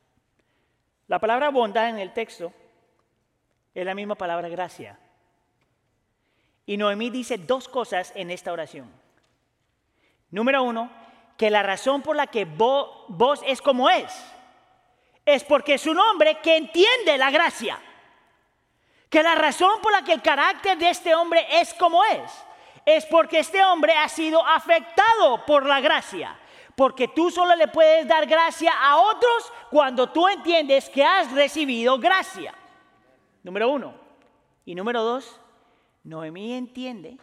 La palabra bondad en el texto es la misma palabra gracia. Y Noemí dice dos cosas en esta oración. Número uno, que la razón por la que vos, es como es, es porque es un hombre que entiende la gracia. Que la razón por la que el carácter de este hombre es como es, es porque este hombre ha sido afectado por la gracia. Porque tú solo le puedes dar gracia a otros cuando tú entiendes que has recibido gracia. Número uno. Y número dos, Noemí entiende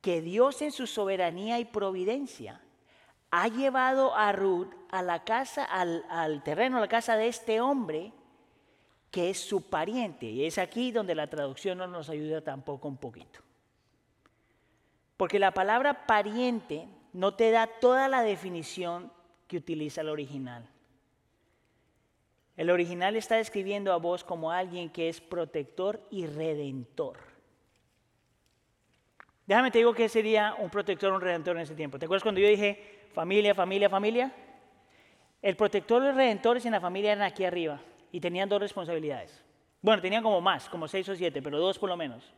que Dios en su soberanía y providencia ha llevado a Ruth a la casa, al, al, terreno, a la casa de este hombre que es su pariente. Y es aquí donde la traducción no nos ayuda tampoco un poquito. Porque la palabra pariente no te da toda la definición que utiliza el original. El original está describiendo a vos como alguien que es protector y redentor. Déjame te digo que sería un protector, un redentor en ese tiempo. ¿Te acuerdas cuando yo dije familia, familia, familia? El protector y los redentores en la familia eran aquí arriba y tenían dos responsabilidades. Bueno, tenían como más, como seis o siete, pero dos por lo menos.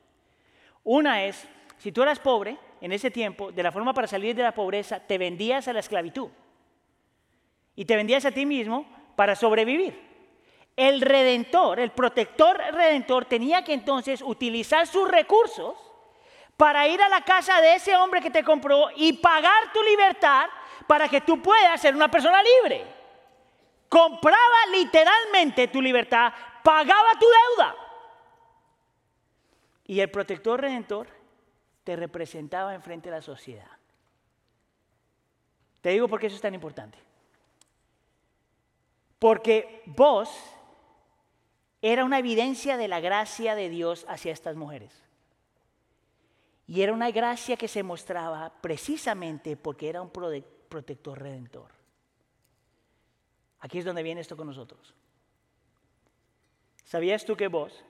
Una es, si tú eras pobre en ese tiempo, de la forma para salir de la pobreza, te vendías a la esclavitud. Y te vendías a ti mismo para sobrevivir. El redentor, el protector redentor, tenía que entonces utilizar sus recursos para ir a la casa de ese hombre que te compró y pagar tu libertad para que tú puedas ser una persona libre. compraba literalmente tu libertad, pagaba tu deuda. Y el protector redentor te representaba enfrente de la sociedad. Te digo por qué eso es tan importante. Porque vos era una evidencia de la gracia de Dios hacia estas mujeres. Y era una gracia que se mostraba precisamente porque era un protector redentor. Aquí es donde viene esto con nosotros. ¿Sabías tú que vos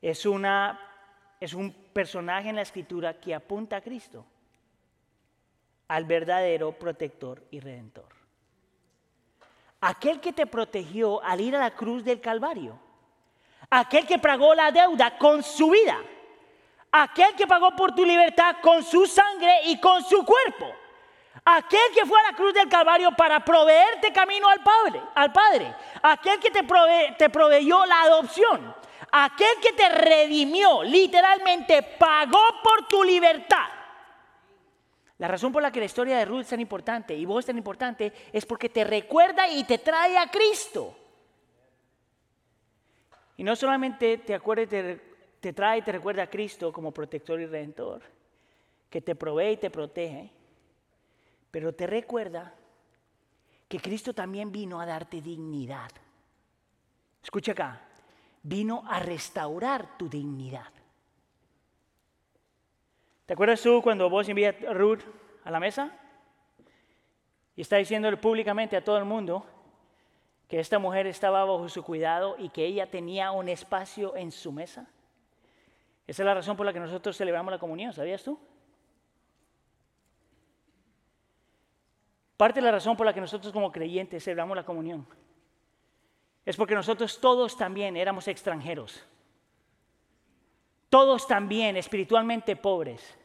es, una, es un personaje en la escritura que apunta a Cristo, al verdadero protector y redentor? Aquel que te protegió al ir a la cruz del Calvario, aquel que pagó la deuda con su vida aquel que pagó por tu libertad con su sangre y con su cuerpo. Aquel que fue a la cruz del Calvario para proveerte camino al Padre, al Padre. Aquel que te, te proveyó la adopción. Aquel que te redimió, literalmente pagó por tu libertad. La razón por la que la historia de Ruth es tan importante y vos es tan importante es porque te recuerda y te trae a Cristo. Y no solamente te acuerdes de te trae y te recuerda a Cristo como protector y redentor, que te provee y te protege, pero te recuerda que Cristo también vino a darte dignidad. Escucha acá, vino a restaurar tu dignidad. ¿Te acuerdas tú cuando vos envías a Ruth a la mesa? Y está diciéndole públicamente a todo el mundo que esta mujer estaba bajo su cuidado y que ella tenía un espacio en su mesa. Esa es la razón por la que nosotros celebramos la comunión, ¿sabías tú? Parte de la razón por la que nosotros como creyentes celebramos la comunión es porque nosotros todos también éramos extranjeros. Todos también espiritualmente pobres.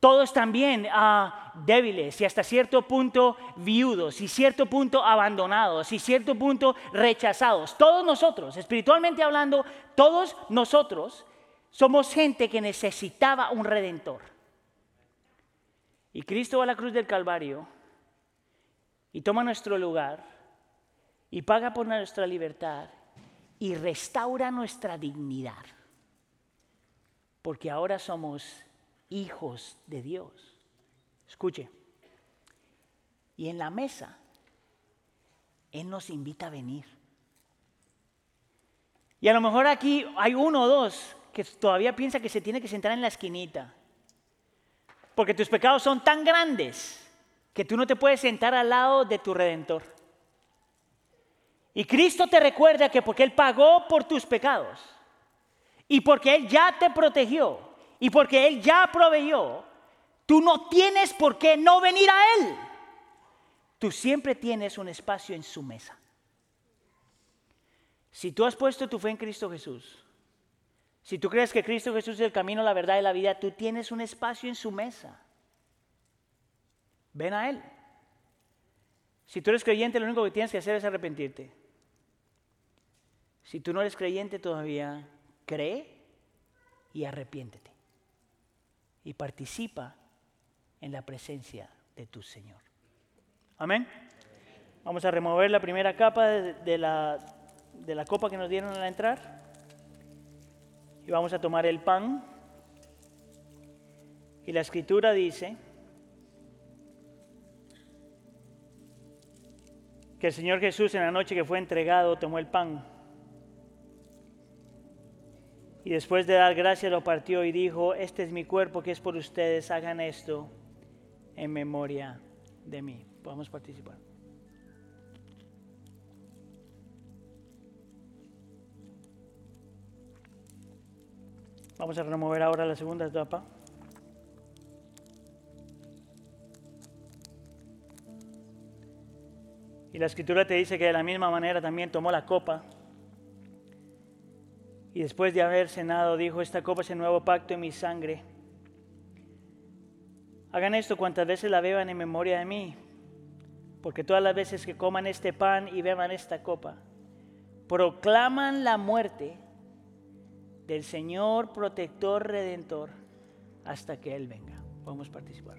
Todos también ah, débiles y hasta cierto punto viudos y cierto punto abandonados y cierto punto rechazados. Todos nosotros, espiritualmente hablando, todos nosotros somos gente que necesitaba un redentor. Y Cristo va a la cruz del Calvario y toma nuestro lugar y paga por nuestra libertad y restaura nuestra dignidad. Porque ahora somos hijos de Dios. Escuche. Y en la mesa, Él nos invita a venir. Y a lo mejor aquí hay uno o dos que todavía piensa que se tiene que sentar en la esquinita. Porque tus pecados son tan grandes que tú no te puedes sentar al lado de tu redentor. Y Cristo te recuerda que porque Él pagó por tus pecados y porque Él ya te protegió y porque Él ya proveyó, tú no tienes por qué no venir a Él. Tú siempre tienes un espacio en su mesa. Si tú has puesto tu fe en Cristo Jesús, si tú crees que Cristo Jesús es el camino, la verdad y la vida, tú tienes un espacio en su mesa. Ven a Él. Si tú eres creyente, lo único que tienes que hacer es arrepentirte. Si tú no eres creyente todavía, cree y arrepiéntete y participa en la presencia de tu Señor. Amén. Vamos a remover la primera capa de, la, de la copa que nos dieron al entrar y vamos a tomar el pan. Y la escritura dice que el Señor Jesús en la noche que fue entregado tomó el pan y después de dar gracias lo partió y dijo, este es mi cuerpo que es por ustedes, hagan esto en memoria de mí. Podemos participar. Vamos a remover ahora la segunda etapa. Y la escritura te dice que de la misma manera también tomó la copa y después de haber cenado, dijo, esta copa es el nuevo pacto en mi sangre. Hagan esto cuantas veces la beban en memoria de mí, porque todas las veces que coman este pan y beban esta copa, proclaman la muerte del Señor protector redentor hasta que Él venga. Podemos participar.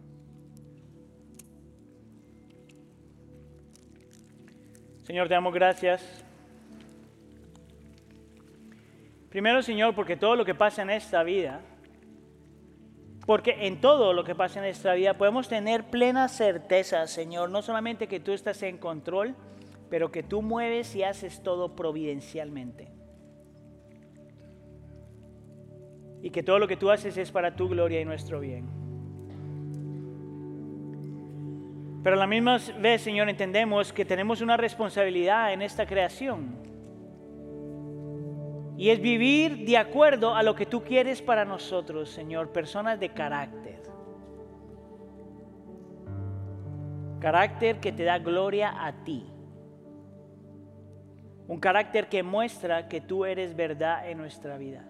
Señor, te damos gracias. Primero, Señor, porque todo lo que pasa en esta vida, porque en todo lo que pasa en esta vida podemos tener plena certeza, Señor, no solamente que tú estás en control, pero que tú mueves y haces todo providencialmente. Y que todo lo que tú haces es para tu gloria y nuestro bien. Pero a la misma vez, Señor, entendemos que tenemos una responsabilidad en esta creación. Y es vivir de acuerdo a lo que tú quieres para nosotros, Señor, personas de carácter. Carácter que te da gloria a ti. Un carácter que muestra que tú eres verdad en nuestra vida.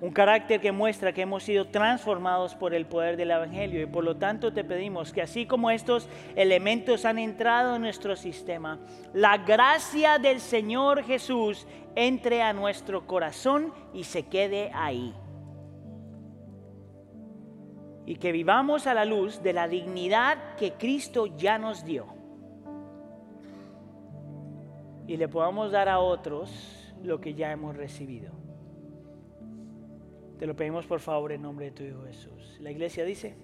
Un carácter que muestra que hemos sido transformados por el poder del Evangelio y por lo tanto te pedimos que así como estos elementos han entrado en nuestro sistema, la gracia del Señor Jesús entre a nuestro corazón y se quede ahí. Y que vivamos a la luz de la dignidad que Cristo ya nos dio. Y le podamos dar a otros lo que ya hemos recibido. Te lo pedimos por favor en nombre de tu Hijo Jesús. La iglesia dice...